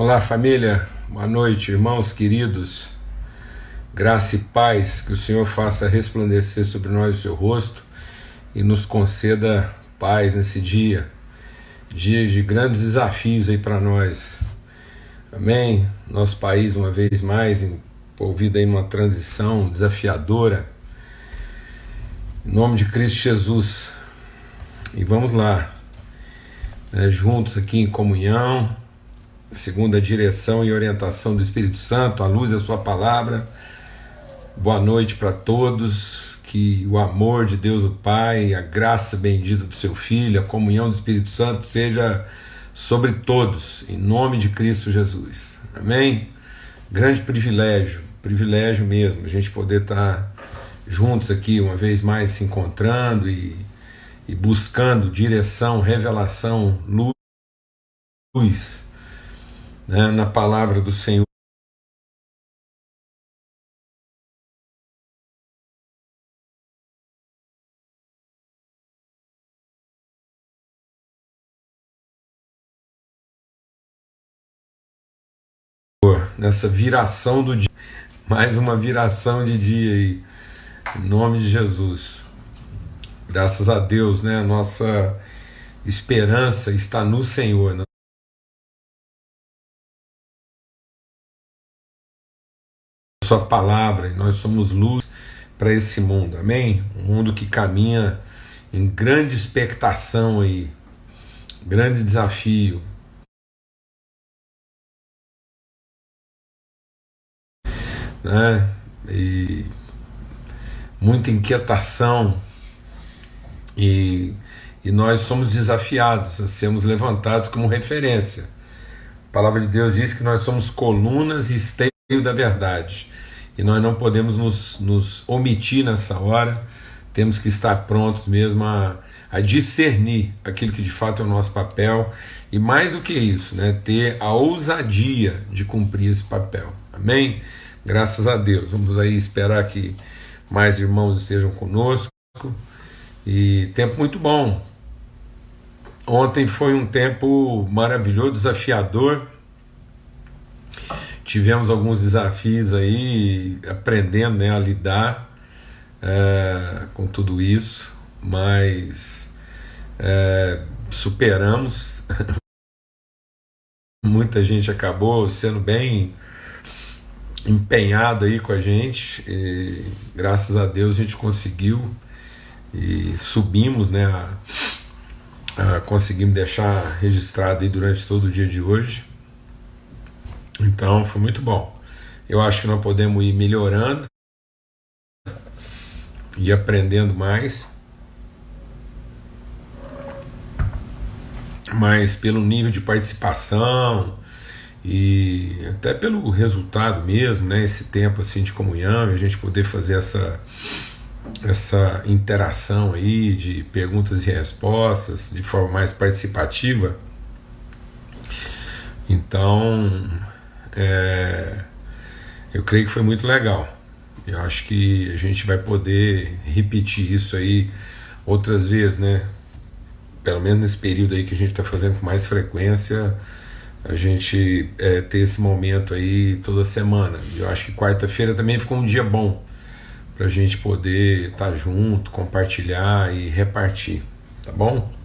Olá, família. Boa noite, irmãos queridos. Graça e paz, que o Senhor faça resplandecer sobre nós o seu rosto e nos conceda paz nesse dia. Dia de grandes desafios aí para nós. Amém. Nosso país, uma vez mais, envolvido aí numa transição desafiadora. Em nome de Cristo Jesus. E vamos lá, né, juntos aqui em comunhão segundo a direção e orientação do Espírito Santo, à luz da Sua palavra. Boa noite para todos. Que o amor de Deus o Pai, a graça bendita do Seu Filho, a comunhão do Espírito Santo seja sobre todos, em nome de Cristo Jesus. Amém? Grande privilégio, privilégio mesmo, a gente poder estar juntos aqui uma vez mais se encontrando e, e buscando direção, revelação, luz né, na palavra do Senhor. Nessa viração do dia, mais uma viração de dia aí, em nome de Jesus. Graças a Deus, né? Nossa esperança está no Senhor. Sua palavra e nós somos luz para esse mundo, amém? Um mundo que caminha em grande expectação aí, grande desafio. Né? E muita inquietação e, e nós somos desafiados a sermos levantados como referência. A palavra de Deus diz que nós somos colunas e esteios da verdade e nós não podemos nos, nos omitir nessa hora, temos que estar prontos mesmo a, a discernir aquilo que de fato é o nosso papel e mais do que isso, né, ter a ousadia de cumprir esse papel. Amém? Graças a Deus. Vamos aí esperar que mais irmãos estejam conosco. E tempo muito bom. Ontem foi um tempo maravilhoso, desafiador tivemos alguns desafios aí, aprendendo né, a lidar é, com tudo isso, mas é, superamos. Muita gente acabou sendo bem empenhado aí com a gente, e graças a Deus a gente conseguiu e subimos, né? A, a, conseguimos deixar registrado aí durante todo o dia de hoje então foi muito bom. Eu acho que nós podemos ir melhorando e aprendendo mais. Mas pelo nível de participação e até pelo resultado mesmo, né, esse tempo assim de comunhão, a gente poder fazer essa essa interação aí de perguntas e respostas de forma mais participativa. Então, é, eu creio que foi muito legal. Eu acho que a gente vai poder repetir isso aí outras vezes, né? Pelo menos nesse período aí que a gente está fazendo com mais frequência, a gente é, ter esse momento aí toda semana. Eu acho que quarta-feira também ficou um dia bom para a gente poder estar tá junto, compartilhar e repartir, tá bom?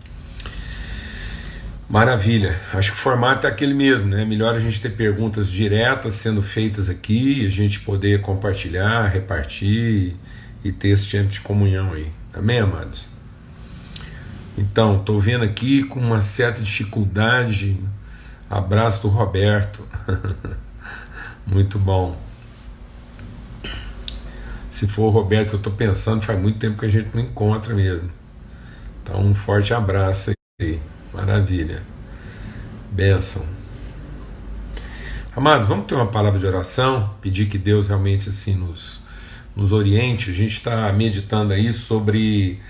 Maravilha. Acho que o formato é aquele mesmo, né? Melhor a gente ter perguntas diretas sendo feitas aqui, a gente poder compartilhar, repartir e ter esse tempo de comunhão aí. Amém, amados? Então, estou vendo aqui com uma certa dificuldade. Abraço do Roberto. muito bom. Se for o Roberto que eu estou pensando, faz muito tempo que a gente não encontra mesmo. Então, um forte abraço aí. Maravilha. Benção. Amados, vamos ter uma palavra de oração, pedir que Deus realmente assim nos, nos oriente. A gente está meditando aí sobre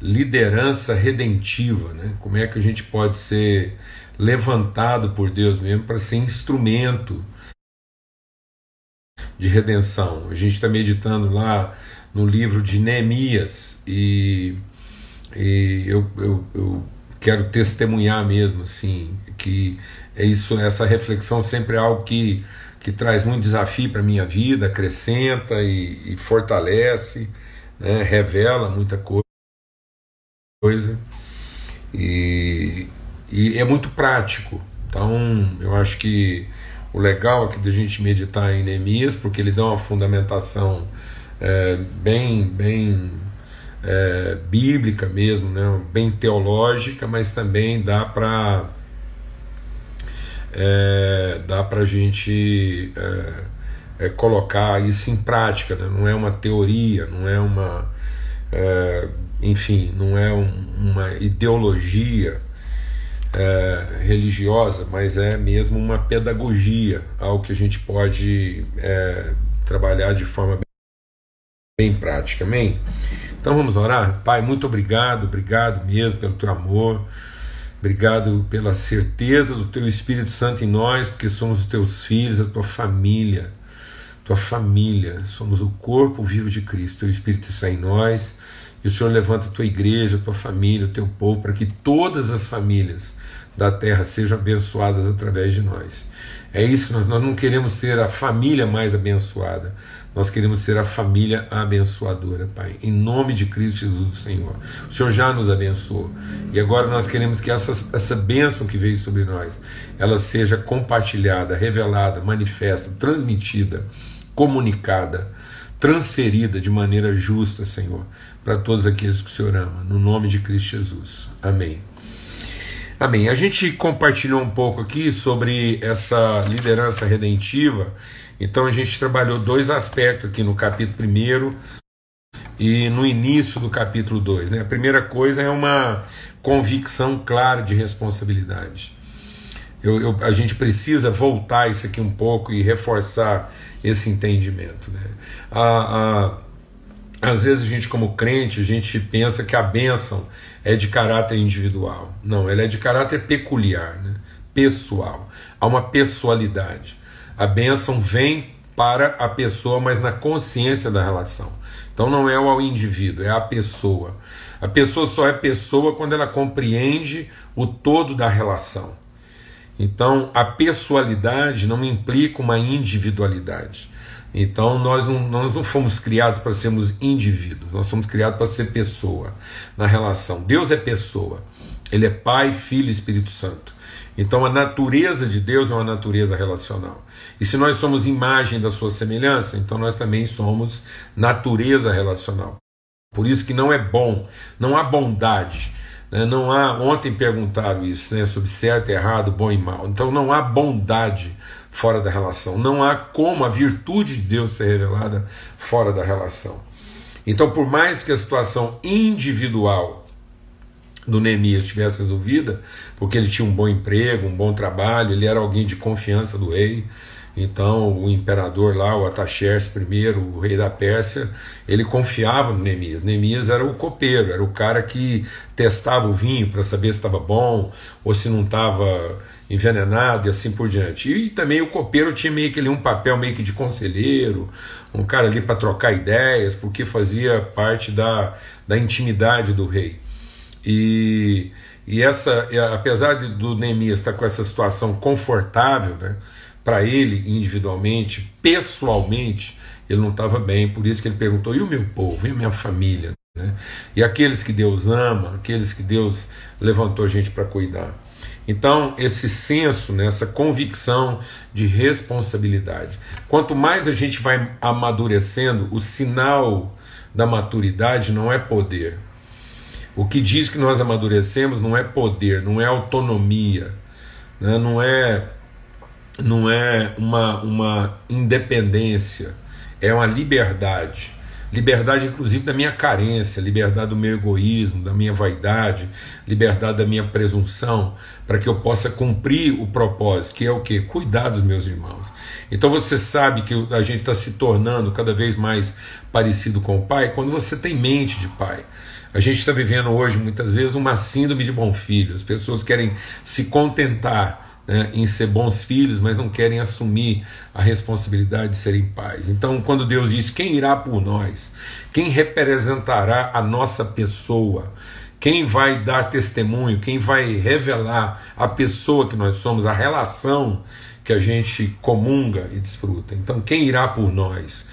liderança redentiva, né? Como é que a gente pode ser levantado por Deus mesmo para ser instrumento de redenção. A gente está meditando lá no livro de Neemias e, e eu, eu, eu quero testemunhar mesmo, assim, que é isso, essa reflexão sempre é algo que, que traz muito desafio para minha vida, acrescenta e, e fortalece, né, revela muita coisa. E, e é muito prático. Então, eu acho que o legal aqui da gente meditar em Neemias, porque ele dá uma fundamentação é, bem, bem é, bíblica mesmo, né? bem teológica, mas também dá para é, dá para a gente é, é, colocar isso em prática, né? não é uma teoria, não é uma é, enfim, não é um, uma ideologia é, religiosa, mas é mesmo uma pedagogia, algo que a gente pode trabalhar de forma bem, bem prática. Amém? Então vamos orar? Pai, muito obrigado, obrigado mesmo pelo teu amor. Obrigado pela certeza do teu Espírito Santo em nós, porque somos os teus filhos, a tua família, tua família, somos o corpo vivo de Cristo. Teu Espírito está em nós e o Senhor levanta a tua igreja, a tua família, o teu povo, para que todas as famílias da terra sejam abençoadas através de nós. É isso que nós, nós não queremos ser a família mais abençoada, nós queremos ser a família abençoadora, Pai. Em nome de Cristo Jesus, do Senhor. O Senhor já nos abençoou. E agora nós queremos que essa, essa bênção que veio sobre nós, ela seja compartilhada, revelada, manifesta, transmitida, comunicada, transferida de maneira justa, Senhor, para todos aqueles que o Senhor ama, no nome de Cristo Jesus. Amém. Amém. A gente compartilhou um pouco aqui sobre essa liderança redentiva, então a gente trabalhou dois aspectos aqui no capítulo 1 e no início do capítulo 2. Né? A primeira coisa é uma convicção clara de responsabilidade. Eu, eu, a gente precisa voltar isso aqui um pouco e reforçar esse entendimento. Né? A, a, às vezes a gente, como crente, a gente pensa que a bênção é de caráter individual. Não, ela é de caráter peculiar, né? pessoal. Há uma pessoalidade. A bênção vem para a pessoa, mas na consciência da relação. Então não é o indivíduo, é a pessoa. A pessoa só é pessoa quando ela compreende o todo da relação. Então a pessoalidade não implica uma individualidade. Então nós não, nós não fomos criados para sermos indivíduos, nós somos criados para ser pessoa na relação. Deus é pessoa, Ele é Pai, Filho e Espírito Santo. Então a natureza de Deus é uma natureza relacional. E se nós somos imagem da sua semelhança, então nós também somos natureza relacional. Por isso que não é bom, não há bondade. Né? Não há, ontem perguntaram isso, né, sobre certo, errado, bom e mal. Então não há bondade fora da relação. Não há como a virtude de Deus ser revelada fora da relação. Então, por mais que a situação individual do Neemias tivesse resolvida, porque ele tinha um bom emprego, um bom trabalho, ele era alguém de confiança do rei. Então, o imperador lá, o Ataxerxes I, o rei da Pérsia, ele confiava no Neemias. Neemias era o copeiro, era o cara que testava o vinho para saber se estava bom ou se não estava envenenado e assim por diante. E também o copeiro tinha meio que ali um papel meio que de conselheiro, um cara ali para trocar ideias, porque fazia parte da, da intimidade do rei. E, e essa, apesar de, do Neemias estar com essa situação confortável, né, para ele individualmente, pessoalmente, ele não estava bem, por isso que ele perguntou: e o meu povo, e a minha família? Né? E aqueles que Deus ama, aqueles que Deus levantou a gente para cuidar. Então, esse senso, né, essa convicção de responsabilidade. Quanto mais a gente vai amadurecendo, o sinal da maturidade não é poder. O que diz que nós amadurecemos não é poder, não é autonomia, né, não é, não é uma, uma independência, é uma liberdade. Liberdade, inclusive, da minha carência, liberdade do meu egoísmo, da minha vaidade, liberdade da minha presunção, para que eu possa cumprir o propósito, que é o que? Cuidar dos meus irmãos. Então você sabe que a gente está se tornando cada vez mais parecido com o pai quando você tem mente de pai. A gente está vivendo hoje, muitas vezes, uma síndrome de bom filho. As pessoas querem se contentar né, em ser bons filhos, mas não querem assumir a responsabilidade de serem pais. Então, quando Deus diz quem irá por nós, quem representará a nossa pessoa, quem vai dar testemunho, quem vai revelar a pessoa que nós somos, a relação que a gente comunga e desfruta. Então, quem irá por nós?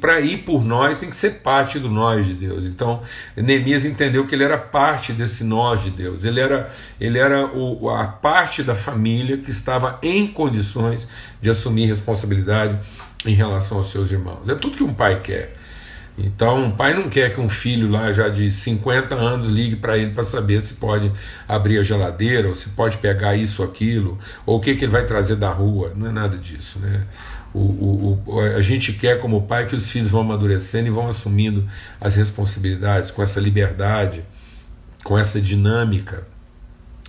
para ir por nós tem que ser parte do nós de Deus. Então, Neemias entendeu que ele era parte desse nós de Deus. Ele era, ele era o, a parte da família que estava em condições de assumir responsabilidade em relação aos seus irmãos. É tudo que um pai quer. Então, um pai não quer que um filho lá já de 50 anos ligue para ele para saber se pode abrir a geladeira, ou se pode pegar isso ou aquilo, ou o que, que ele vai trazer da rua. Não é nada disso. Né? O, o, o, a gente quer, como pai, que os filhos vão amadurecendo e vão assumindo as responsabilidades com essa liberdade, com essa dinâmica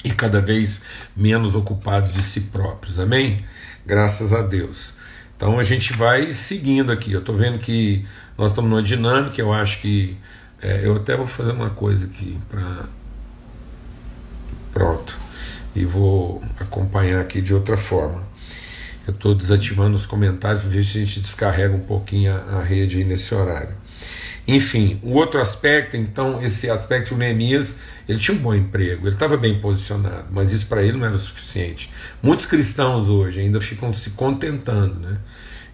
e cada vez menos ocupados de si próprios. Amém? Graças a Deus. Então a gente vai seguindo aqui. Eu estou vendo que nós estamos numa dinâmica. Eu acho que é, eu até vou fazer uma coisa aqui para pronto e vou acompanhar aqui de outra forma. Eu estou desativando os comentários para ver se a gente descarrega um pouquinho a, a rede aí nesse horário. Enfim, o outro aspecto, então, esse aspecto do Neemias, ele tinha um bom emprego, ele estava bem posicionado, mas isso para ele não era o suficiente. Muitos cristãos hoje ainda ficam se contentando né,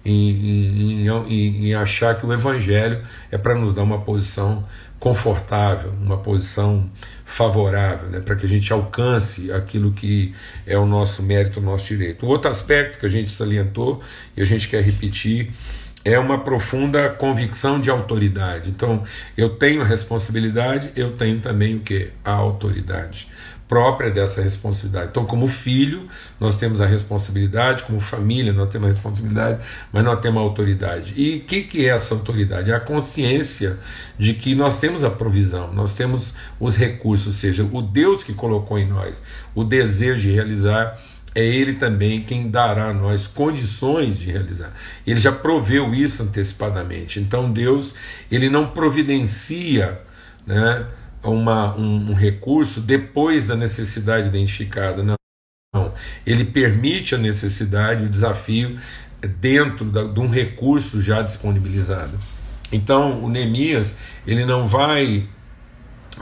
em, em, em, em achar que o Evangelho é para nos dar uma posição confortável, uma posição favorável, né, para que a gente alcance aquilo que é o nosso mérito, o nosso direito. O outro aspecto que a gente salientou e a gente quer repetir é uma profunda convicção de autoridade. Então, eu tenho responsabilidade, eu tenho também o que? A autoridade própria dessa responsabilidade. Então, como filho, nós temos a responsabilidade, como família, nós temos a responsabilidade, mas nós temos a autoridade. E o que, que é essa autoridade? É a consciência de que nós temos a provisão, nós temos os recursos, ou seja, o Deus que colocou em nós o desejo de realizar é Ele também quem dará a nós condições de realizar. Ele já proveu isso antecipadamente. Então Deus ele não providencia né, uma, um, um recurso depois da necessidade identificada. Não. Ele permite a necessidade, o desafio dentro da, de um recurso já disponibilizado. Então o Neemias ele não vai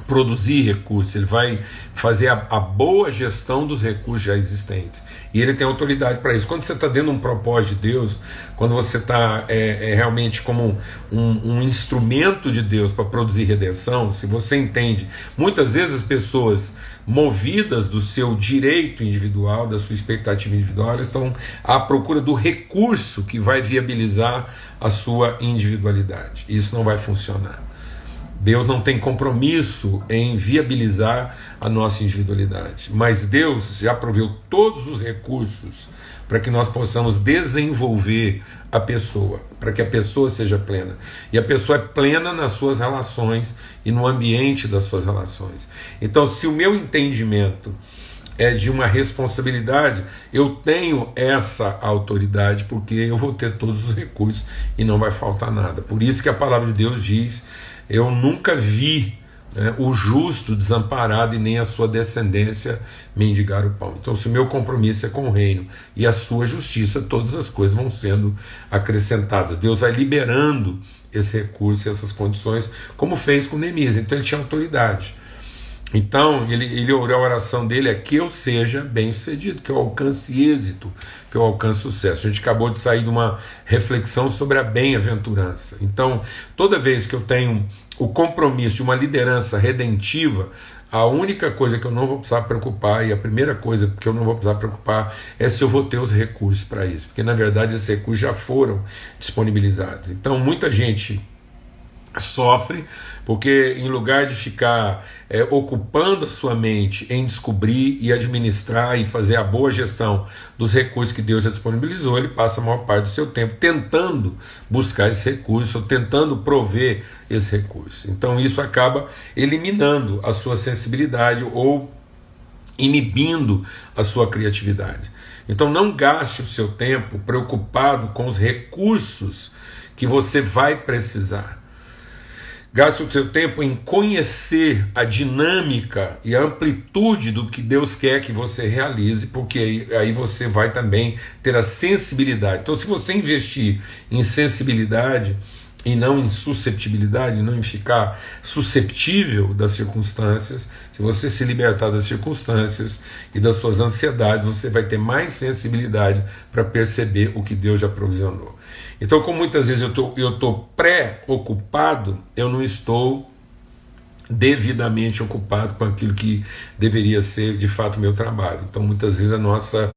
produzir recursos, ele vai fazer a, a, boa gestão dos recursos já existentes. E ele tem autoridade para isso. Quando você está dentro de um propósito de Deus, quando você está é, é, realmente como um, um instrumento de Deus para produzir redenção, se você entende, muitas vezes as pessoas movidas do seu direito individual, da sua expectativa individual, estão à procura do recurso que vai viabilizar a sua individualidade. Isso não vai funcionar. Deus não tem compromisso em viabilizar a nossa individualidade, mas Deus já proveu todos os recursos para que nós possamos desenvolver a pessoa, para que a pessoa seja plena. E a pessoa é plena nas suas relações e no ambiente das suas relações. Então, se o meu entendimento é de uma responsabilidade, eu tenho essa autoridade porque eu vou ter todos os recursos e não vai faltar nada. Por isso que a palavra de Deus diz eu nunca vi né, o justo desamparado e nem a sua descendência mendigar o pão. Então, se o meu compromisso é com o reino e a sua justiça, todas as coisas vão sendo acrescentadas. Deus vai liberando esse recurso, essas condições, como fez com Neemias. Então, ele tinha autoridade. Então, ele, ele orou a oração dele é que eu seja bem sucedido, que eu alcance êxito, que eu alcance sucesso. A gente acabou de sair de uma reflexão sobre a bem-aventurança. Então, toda vez que eu tenho o compromisso de uma liderança redentiva, a única coisa que eu não vou precisar preocupar, e a primeira coisa que eu não vou precisar preocupar, é se eu vou ter os recursos para isso, porque na verdade esses recursos já foram disponibilizados. Então, muita gente sofre porque em lugar de ficar é, ocupando a sua mente em descobrir e administrar e fazer a boa gestão dos recursos que Deus já disponibilizou, ele passa a maior parte do seu tempo tentando buscar esse recurso, ou tentando prover esse recurso. Então isso acaba eliminando a sua sensibilidade ou inibindo a sua criatividade. Então não gaste o seu tempo preocupado com os recursos que você vai precisar. Gaste o seu tempo em conhecer a dinâmica e a amplitude do que Deus quer que você realize, porque aí, aí, você vai também ter a sensibilidade. Então, se você investir em sensibilidade, e não em susceptibilidade, não em ficar susceptível das circunstâncias, se você se libertar das circunstâncias e das suas ansiedades, você vai ter mais sensibilidade para perceber o que Deus já provisionou. Então, como muitas vezes eu tô, estou pré-ocupado, eu não estou devidamente ocupado com aquilo que deveria ser de fato meu trabalho. Então, muitas vezes a nossa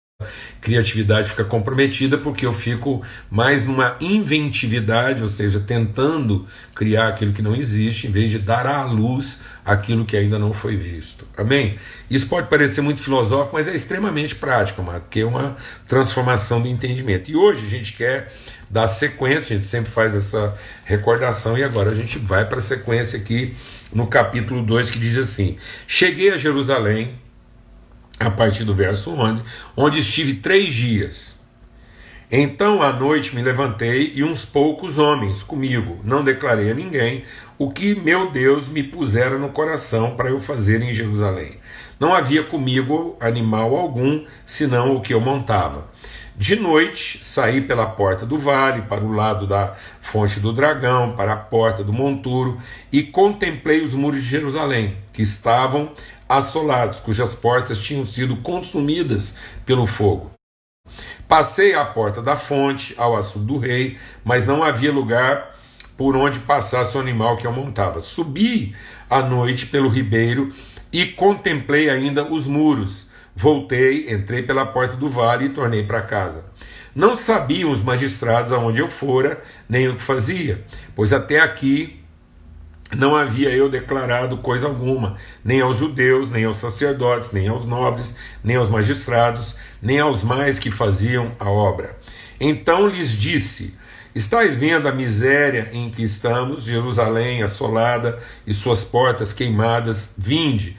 criatividade fica comprometida porque eu fico mais numa inventividade, ou seja, tentando criar aquilo que não existe, em vez de dar à luz aquilo que ainda não foi visto. Amém? Isso pode parecer muito filosófico, mas é extremamente prático, porque é uma transformação do entendimento. E hoje a gente quer dar sequência, a gente sempre faz essa recordação, e agora a gente vai para a sequência aqui no capítulo 2 que diz assim: Cheguei a Jerusalém a partir do verso 11, onde estive três dias. Então à noite me levantei e uns poucos homens comigo. Não declarei a ninguém o que meu Deus me pusera no coração para eu fazer em Jerusalém. Não havia comigo animal algum, senão o que eu montava. De noite saí pela porta do vale, para o lado da fonte do dragão, para a porta do monturo, e contemplei os muros de Jerusalém, que estavam assolados, cujas portas tinham sido consumidas pelo fogo. Passei à porta da fonte, ao açude do rei, mas não havia lugar por onde passasse o animal que eu montava. Subi à noite pelo ribeiro e contemplei ainda os muros. Voltei, entrei pela porta do vale e tornei para casa. Não sabiam os magistrados aonde eu fora, nem o que fazia, pois até aqui não havia eu declarado coisa alguma, nem aos judeus, nem aos sacerdotes, nem aos nobres, nem aos magistrados, nem aos mais que faziam a obra. Então lhes disse: Estais vendo a miséria em que estamos, Jerusalém assolada e suas portas queimadas, vinde.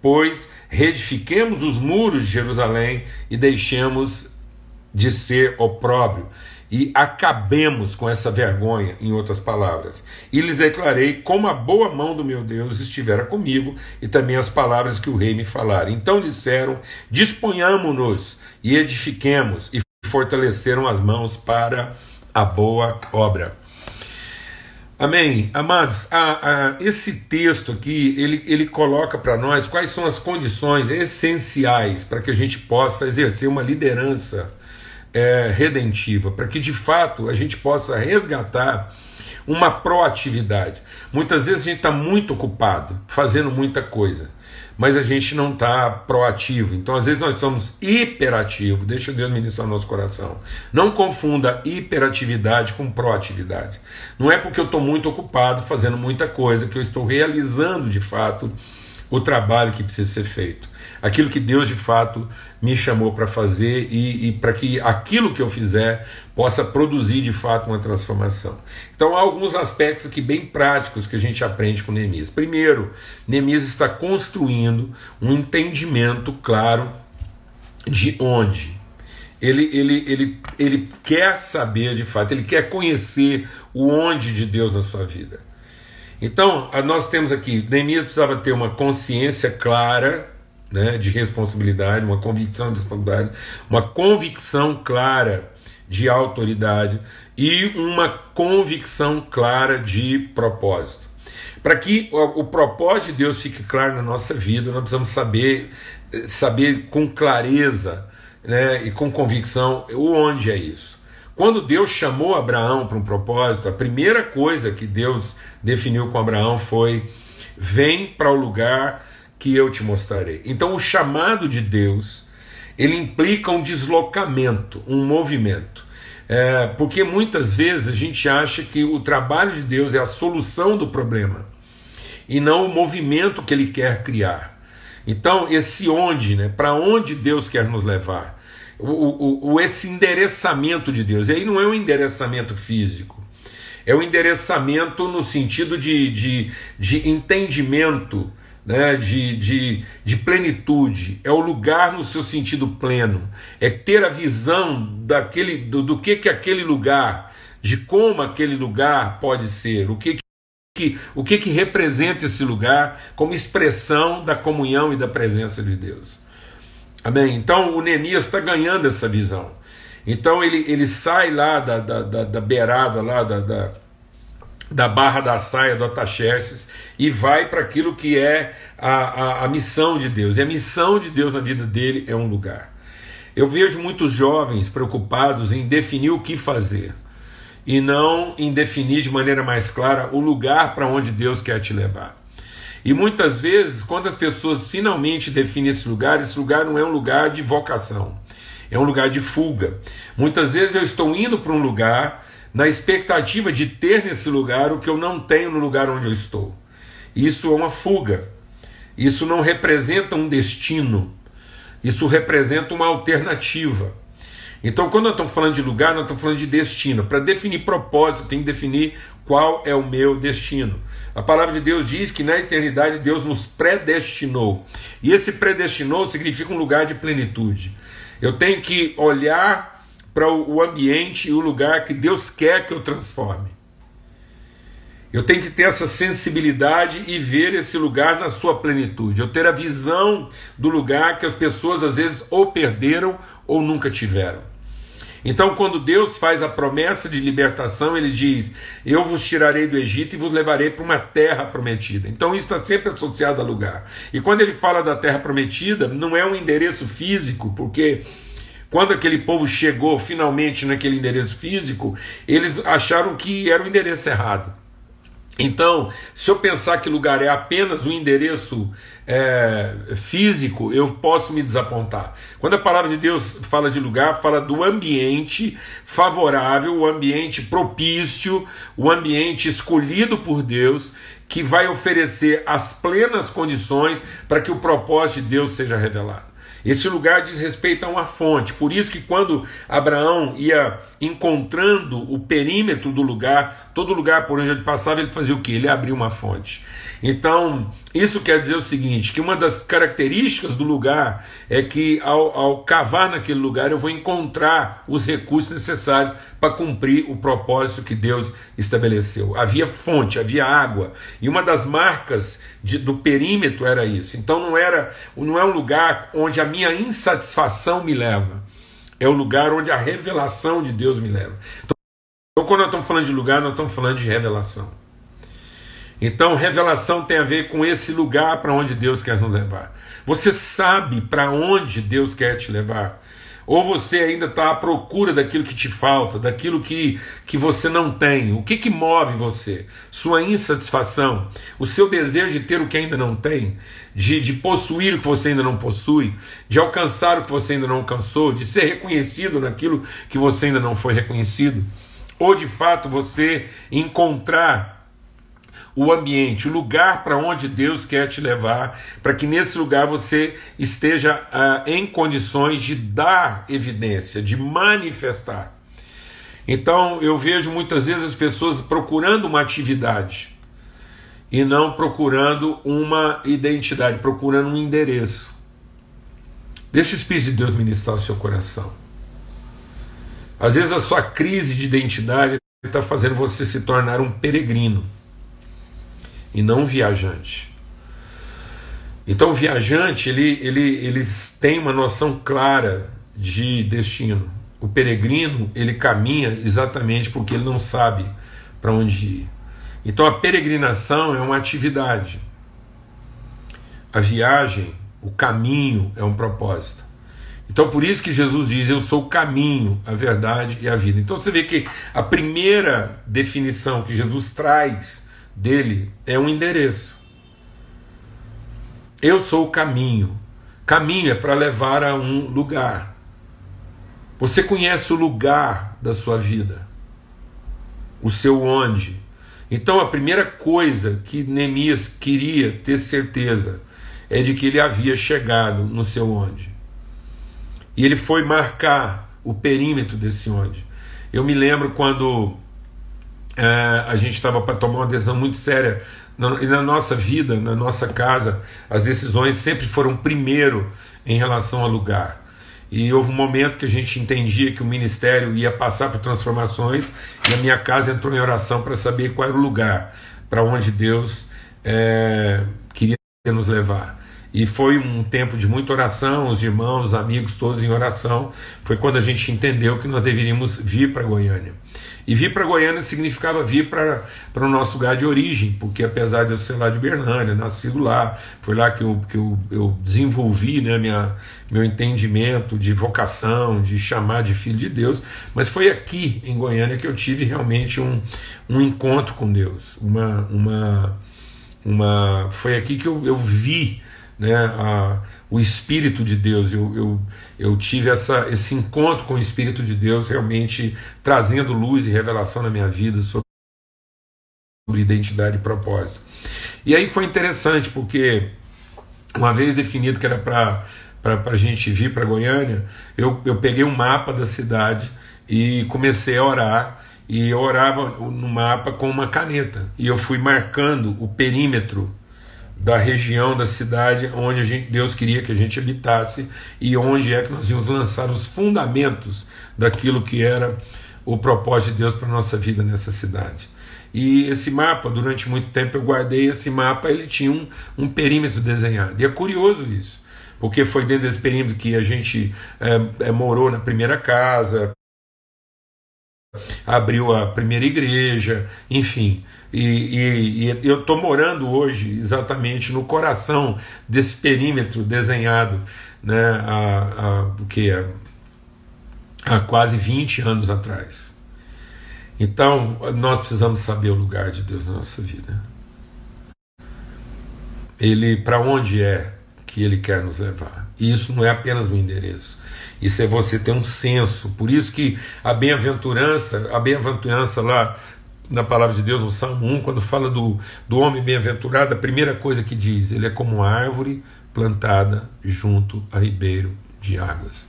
Pois reedifiquemos os muros de Jerusalém e deixemos de ser opróbrio e acabemos com essa vergonha, em outras palavras. E lhes declarei como a boa mão do meu Deus estivera comigo e também as palavras que o rei me falara. Então disseram: Disponhamos-nos e edifiquemos, e fortaleceram as mãos para a boa obra. Amém? Amados, a, a, esse texto aqui, ele, ele coloca para nós quais são as condições essenciais para que a gente possa exercer uma liderança é, redentiva, para que de fato a gente possa resgatar uma proatividade. Muitas vezes a gente está muito ocupado, fazendo muita coisa, mas a gente não está proativo. Então, às vezes, nós estamos hiperativos. Deixa Deus ministrar no nosso coração. Não confunda hiperatividade com proatividade. Não é porque eu estou muito ocupado fazendo muita coisa que eu estou realizando de fato o trabalho que precisa ser feito aquilo que Deus de fato me chamou para fazer e, e para que aquilo que eu fizer possa produzir de fato uma transformação. Então há alguns aspectos aqui bem práticos que a gente aprende com Neemias. Primeiro, Neemias está construindo um entendimento claro de onde. Ele, ele, ele, ele quer saber de fato, ele quer conhecer o onde de Deus na sua vida. Então, nós temos aqui, Neemias precisava ter uma consciência clara né, de responsabilidade, uma convicção de responsabilidade, uma convicção clara de autoridade e uma convicção clara de propósito. Para que o, o, propósito de Deus fique claro na nossa vida, nós precisamos saber, saber com clareza né, e com convicção onde é isso. Quando Deus chamou Abraão para um propósito, a primeira coisa que Deus definiu com Abraão foi: vem para o lugar que eu te mostrarei. Então, o chamado de Deus ele implica um deslocamento, um movimento. É, porque muitas vezes a gente acha que o trabalho de Deus é a solução do problema e não o movimento que ele quer criar. Então, esse onde, né, para onde Deus quer nos levar, o, o, o, esse endereçamento de Deus, e aí não é um endereçamento físico, é um endereçamento no sentido de, de, de entendimento né, de, de, de plenitude, é o lugar no seu sentido pleno, é ter a visão daquele, do, do que, que aquele lugar, de como aquele lugar pode ser, o que, que, o que, que representa esse lugar como expressão da comunhão e da presença de Deus. Amém? Então o Neemias está ganhando essa visão. Então ele, ele sai lá da, da, da, da beirada lá da, da, da barra da saia do Ataxerxes e vai para aquilo que é a, a, a, missão de Deus. E a missão de Deus na vida dele é um lugar. Eu vejo muitos jovens preocupados em definir o que fazer e não em definir de maneira mais clara o lugar para onde Deus quer te levar. E muitas vezes, quando as pessoas finalmente definem esse lugar, esse lugar não é um lugar de vocação, é um lugar de fuga. Muitas vezes eu estou indo para um lugar na expectativa de ter nesse lugar o que eu não tenho no lugar onde eu estou. Isso é uma fuga. Isso não representa um destino. Isso representa uma alternativa. Então, quando nós estamos falando de lugar, nós estamos falando de destino. Para definir propósito, tem que definir qual é o meu destino. A palavra de Deus diz que na eternidade Deus nos predestinou. E esse predestinou significa um lugar de plenitude. Eu tenho que olhar para o ambiente e o lugar que Deus quer que eu transforme. Eu tenho que ter essa sensibilidade e ver esse lugar na sua plenitude. Eu ter a visão do lugar que as pessoas às vezes ou perderam ou nunca tiveram. Então, quando Deus faz a promessa de libertação, ele diz: Eu vos tirarei do Egito e vos levarei para uma terra prometida. Então, isso está sempre associado a lugar. E quando ele fala da terra prometida, não é um endereço físico, porque quando aquele povo chegou finalmente naquele endereço físico, eles acharam que era o endereço errado. Então, se eu pensar que lugar é apenas o endereço é, físico, eu posso me desapontar. Quando a palavra de Deus fala de lugar, fala do ambiente favorável, o ambiente propício, o ambiente escolhido por Deus, que vai oferecer as plenas condições para que o propósito de Deus seja revelado. Esse lugar diz respeito a uma fonte. Por isso que quando Abraão ia encontrando o perímetro do lugar, todo lugar por onde ele passava, ele fazia o que? Ele abria uma fonte. Então, isso quer dizer o seguinte: que uma das características do lugar é que ao, ao cavar naquele lugar eu vou encontrar os recursos necessários para cumprir o propósito que Deus estabeleceu. Havia fonte, havia água, e uma das marcas de, do perímetro era isso. Então não era, não é um lugar onde a minha insatisfação me leva, é o lugar onde a revelação de Deus me leva. Então, quando nós estamos falando de lugar, nós estamos falando de revelação. Então, revelação tem a ver com esse lugar para onde Deus quer nos levar. Você sabe para onde Deus quer te levar? Ou você ainda está à procura daquilo que te falta, daquilo que, que você não tem? O que, que move você? Sua insatisfação, o seu desejo de ter o que ainda não tem, de, de possuir o que você ainda não possui, de alcançar o que você ainda não alcançou, de ser reconhecido naquilo que você ainda não foi reconhecido? Ou de fato você encontrar o ambiente, o lugar para onde Deus quer te levar, para que nesse lugar você esteja ah, em condições de dar evidência, de manifestar. Então eu vejo muitas vezes as pessoas procurando uma atividade e não procurando uma identidade, procurando um endereço. Deixa o Espírito de Deus ministrar o seu coração. Às vezes a sua crise de identidade está fazendo você se tornar um peregrino e não viajante. Então o viajante ele, ele, eles tem uma noção clara de destino. O peregrino ele caminha exatamente porque ele não sabe para onde ir. Então a peregrinação é uma atividade. A viagem, o caminho é um propósito. Então por isso que Jesus diz: Eu sou o caminho, a verdade e a vida. Então você vê que a primeira definição que Jesus traz dele é um endereço. Eu sou o caminho. Caminho é para levar a um lugar. Você conhece o lugar da sua vida, o seu onde. Então a primeira coisa que Neemias queria ter certeza é de que ele havia chegado no seu onde. E ele foi marcar o perímetro desse onde. Eu me lembro quando é, a gente estava para tomar uma decisão muito séria. Na, e na nossa vida, na nossa casa, as decisões sempre foram primeiro em relação ao lugar. E houve um momento que a gente entendia que o ministério ia passar por transformações e a minha casa entrou em oração para saber qual era o lugar para onde Deus é, queria nos levar. E foi um tempo de muita oração, os irmãos, os amigos, todos em oração. Foi quando a gente entendeu que nós deveríamos vir para Goiânia. E vir para Goiânia significava vir para o nosso lugar de origem, porque apesar de eu ser lá de Bernânia, nascido lá, foi lá que eu, que eu, eu desenvolvi né, minha, meu entendimento de vocação, de chamar de filho de Deus, mas foi aqui em Goiânia que eu tive realmente um, um encontro com Deus, uma, uma, uma, foi aqui que eu, eu vi né, a, o Espírito de Deus. Eu, eu, eu tive essa, esse encontro com o Espírito de Deus, realmente trazendo luz e revelação na minha vida sobre identidade e propósito. E aí foi interessante, porque uma vez definido que era para a gente vir para Goiânia, eu, eu peguei um mapa da cidade e comecei a orar. E eu orava no mapa com uma caneta. E eu fui marcando o perímetro da região da cidade onde gente, Deus queria que a gente habitasse e onde é que nós íamos lançar os fundamentos daquilo que era o propósito de Deus para a nossa vida nessa cidade. E esse mapa, durante muito tempo eu guardei esse mapa, ele tinha um, um perímetro desenhado. E é curioso isso, porque foi dentro desse perímetro que a gente é, é, morou na primeira casa, abriu a primeira igreja, enfim. E, e, e eu estou morando hoje exatamente no coração desse perímetro desenhado né, há, há, há quase 20 anos atrás. Então, nós precisamos saber o lugar de Deus na nossa vida. Ele, para onde é que Ele quer nos levar? E isso não é apenas um endereço. Isso é você ter um senso. Por isso que a bem-aventurança, a bem-aventurança lá na palavra de Deus, no Salmo 1, quando fala do, do homem bem-aventurado, a primeira coisa que diz, ele é como uma árvore plantada junto a ribeiro de águas.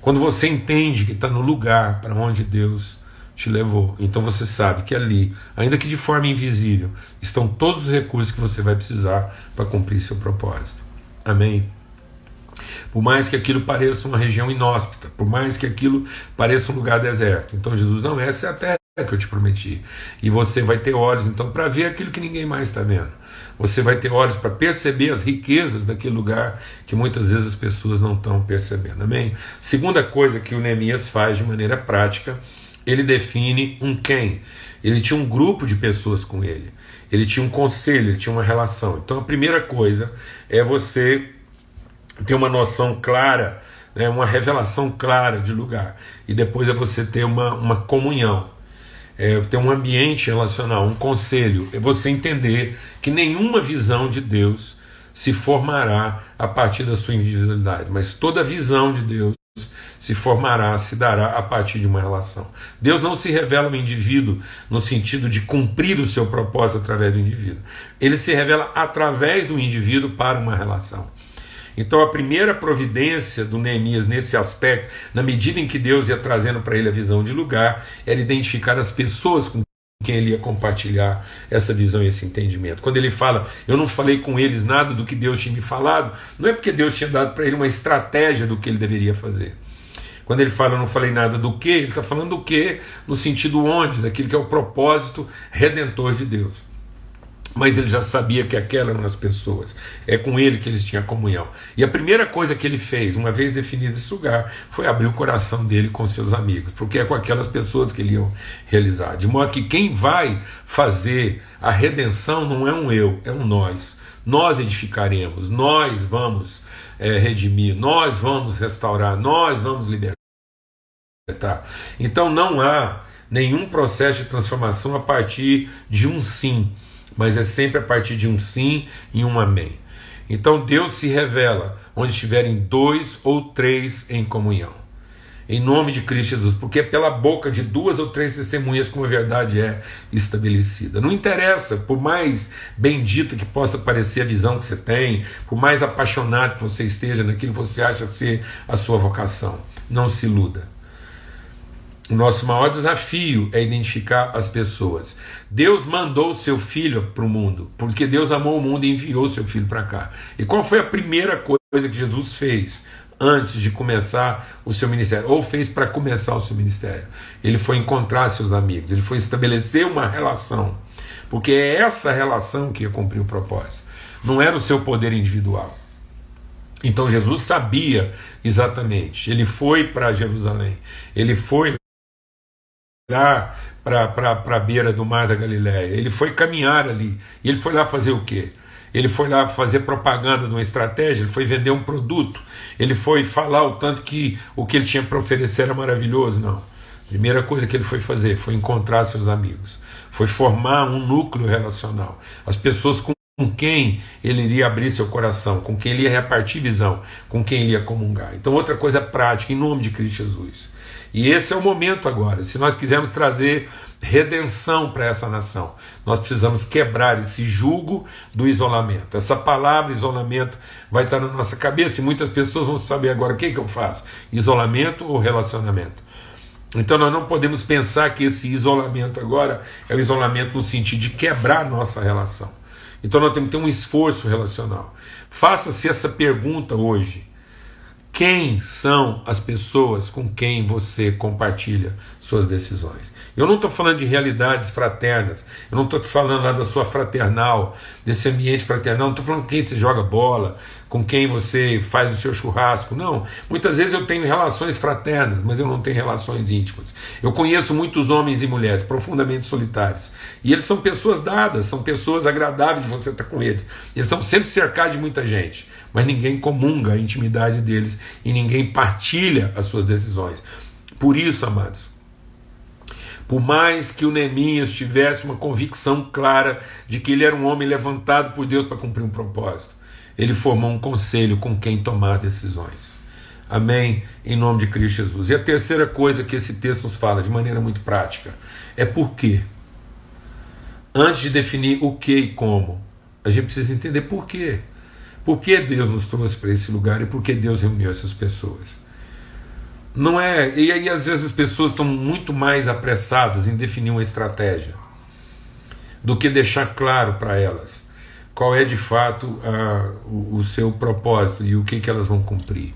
Quando você entende que está no lugar para onde Deus te levou, então você sabe que ali, ainda que de forma invisível, estão todos os recursos que você vai precisar para cumprir seu propósito. Amém? Por mais que aquilo pareça uma região inóspita, por mais que aquilo pareça um lugar deserto. Então Jesus, não, essa é a terra que eu te prometi. E você vai ter olhos então para ver aquilo que ninguém mais está vendo. Você vai ter olhos para perceber as riquezas daquele lugar que muitas vezes as pessoas não estão percebendo. Amém? Segunda coisa que o Neemias faz de maneira prática, ele define um quem. Ele tinha um grupo de pessoas com ele. Ele tinha um conselho, ele tinha uma relação. Então a primeira coisa é você ter uma noção clara, né, uma revelação clara de lugar. E depois é você ter uma, uma comunhão é, ter um ambiente relacional, um conselho, é você entender que nenhuma visão de Deus se formará a partir da sua individualidade, mas toda visão de Deus se formará, se dará a partir de uma relação. Deus não se revela no indivíduo no sentido de cumprir o seu propósito através do indivíduo. Ele se revela através do indivíduo para uma relação. Então a primeira providência do Neemias nesse aspecto, na medida em que Deus ia trazendo para ele a visão de lugar, era identificar as pessoas com quem ele ia compartilhar essa visão e esse entendimento. Quando ele fala, eu não falei com eles nada do que Deus tinha me falado, não é porque Deus tinha dado para ele uma estratégia do que ele deveria fazer. Quando ele fala, não falei nada do que, ele está falando do que no sentido onde, daquilo que é o propósito redentor de Deus mas ele já sabia que aquelas eram as pessoas. É com ele que eles tinham comunhão. E a primeira coisa que ele fez, uma vez definido esse lugar, foi abrir o coração dele com seus amigos, porque é com aquelas pessoas que ele ia realizar. De modo que quem vai fazer a redenção não é um eu, é um nós. Nós edificaremos, nós vamos é, redimir, nós vamos restaurar, nós vamos libertar. Então não há nenhum processo de transformação a partir de um sim mas é sempre a partir de um sim e um amém. Então Deus se revela onde estiverem dois ou três em comunhão. Em nome de Cristo Jesus, porque é pela boca de duas ou três testemunhas como a verdade é estabelecida. Não interessa, por mais bendita que possa parecer a visão que você tem, por mais apaixonado que você esteja naquilo que você acha ser a sua vocação, não se iluda. O nosso maior desafio é identificar as pessoas. Deus mandou o seu filho para o mundo, porque Deus amou o mundo e enviou o seu filho para cá. E qual foi a primeira coisa que Jesus fez antes de começar o seu ministério? Ou fez para começar o seu ministério? Ele foi encontrar seus amigos, ele foi estabelecer uma relação, porque é essa relação que ia cumprir o propósito. Não era o seu poder individual. Então Jesus sabia exatamente. Ele foi para Jerusalém, ele foi lá para a beira do mar da Galiléia, ele foi caminhar ali. E ele foi lá fazer o quê? Ele foi lá fazer propaganda de uma estratégia, ele foi vender um produto, ele foi falar o tanto que o que ele tinha para oferecer era maravilhoso. Não. A primeira coisa que ele foi fazer foi encontrar seus amigos, foi formar um núcleo relacional. As pessoas com com quem ele iria abrir seu coração, com quem ele ia repartir visão, com quem ele ia comungar. Então, outra coisa prática, em nome de Cristo Jesus. E esse é o momento agora. Se nós quisermos trazer redenção para essa nação, nós precisamos quebrar esse jugo do isolamento. Essa palavra isolamento vai estar na nossa cabeça e muitas pessoas vão saber agora o que, que eu faço: isolamento ou relacionamento. Então nós não podemos pensar que esse isolamento agora é o isolamento no sentido de quebrar nossa relação. Então nós temos que ter um esforço relacional. Faça-se essa pergunta hoje. Quem são as pessoas com quem você compartilha suas decisões? Eu não estou falando de realidades fraternas, eu não estou falando lá da sua fraternal, desse ambiente fraternal, não estou falando com quem você joga bola, com quem você faz o seu churrasco, não. Muitas vezes eu tenho relações fraternas, mas eu não tenho relações íntimas. Eu conheço muitos homens e mulheres profundamente solitários, e eles são pessoas dadas, são pessoas agradáveis de você estar com eles. Eles são sempre cercados de muita gente, mas ninguém comunga a intimidade deles e ninguém partilha as suas decisões. Por isso, amados, por mais que o Neemias tivesse uma convicção clara de que ele era um homem levantado por Deus para cumprir um propósito, ele formou um conselho com quem tomar decisões. Amém? Em nome de Cristo Jesus. E a terceira coisa que esse texto nos fala de maneira muito prática é por quê. Antes de definir o que e como, a gente precisa entender por quê. Por que Deus nos trouxe para esse lugar e por que Deus reuniu essas pessoas. Não é. E aí, às vezes, as pessoas estão muito mais apressadas em definir uma estratégia do que deixar claro para elas qual é de fato a, o, o, seu propósito e o que, que elas vão cumprir.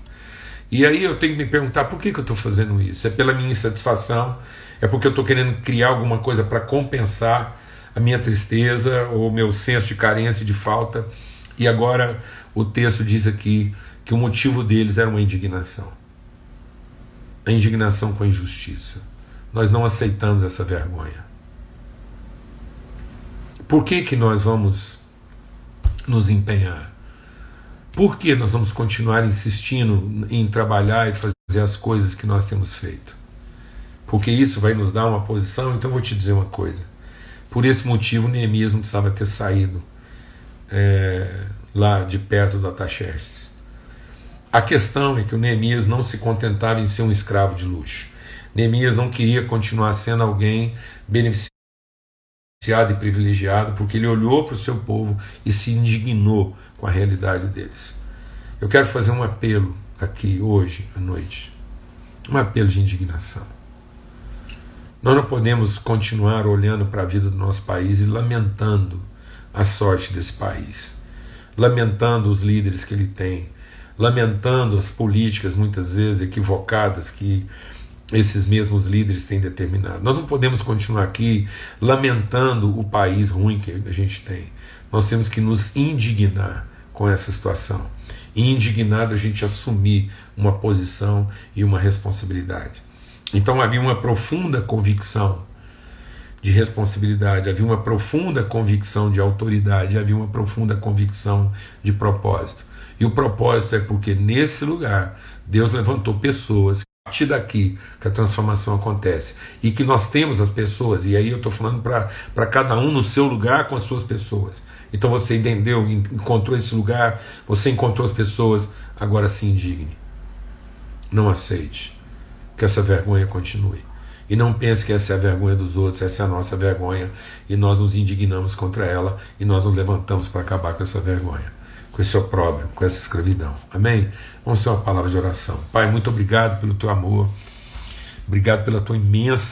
E aí eu tenho que me perguntar por que, que eu estou fazendo isso? É pela minha insatisfação? É porque eu estou querendo criar alguma coisa para compensar a minha tristeza ou meu senso de carência de falta? E agora o texto diz aqui que o motivo deles era uma indignação a indignação com a injustiça. Nós não aceitamos essa vergonha. Por que, que nós vamos nos empenhar? Por que nós vamos continuar insistindo em trabalhar e fazer as coisas que nós temos feito? Porque isso vai nos dar uma posição, então vou te dizer uma coisa. Por esse motivo, Neemias não precisava ter saído é, lá de perto do Ataxerxes. A questão é que o Neemias não se contentava em ser um escravo de luxo. Neemias não queria continuar sendo alguém beneficiado e privilegiado, porque ele olhou para o seu povo e se indignou com a realidade deles. Eu quero fazer um apelo aqui hoje à noite, um apelo de indignação. Nós não podemos continuar olhando para a vida do nosso país e lamentando a sorte desse país, lamentando os líderes que ele tem, lamentando as políticas muitas vezes equivocadas que esses mesmos líderes têm determinado. Nós não podemos continuar aqui lamentando o país ruim que a gente tem. Nós temos que nos indignar com essa situação. E indignado a gente assumir uma posição e uma responsabilidade. Então havia uma profunda convicção de responsabilidade, havia uma profunda convicção de autoridade, havia uma profunda convicção de propósito. E o propósito é porque nesse lugar Deus levantou pessoas partir daqui que a transformação acontece e que nós temos as pessoas, e aí eu estou falando para cada um no seu lugar com as suas pessoas. Então você entendeu, encontrou esse lugar, você encontrou as pessoas, agora se indigne. Não aceite que essa vergonha continue. E não pense que essa é a vergonha dos outros, essa é a nossa vergonha, e nós nos indignamos contra ela e nós nos levantamos para acabar com essa vergonha com esse opróbrio, com essa escravidão. Amém? Vamos ter uma palavra de oração. Pai, muito obrigado pelo teu amor, obrigado pela tua imensa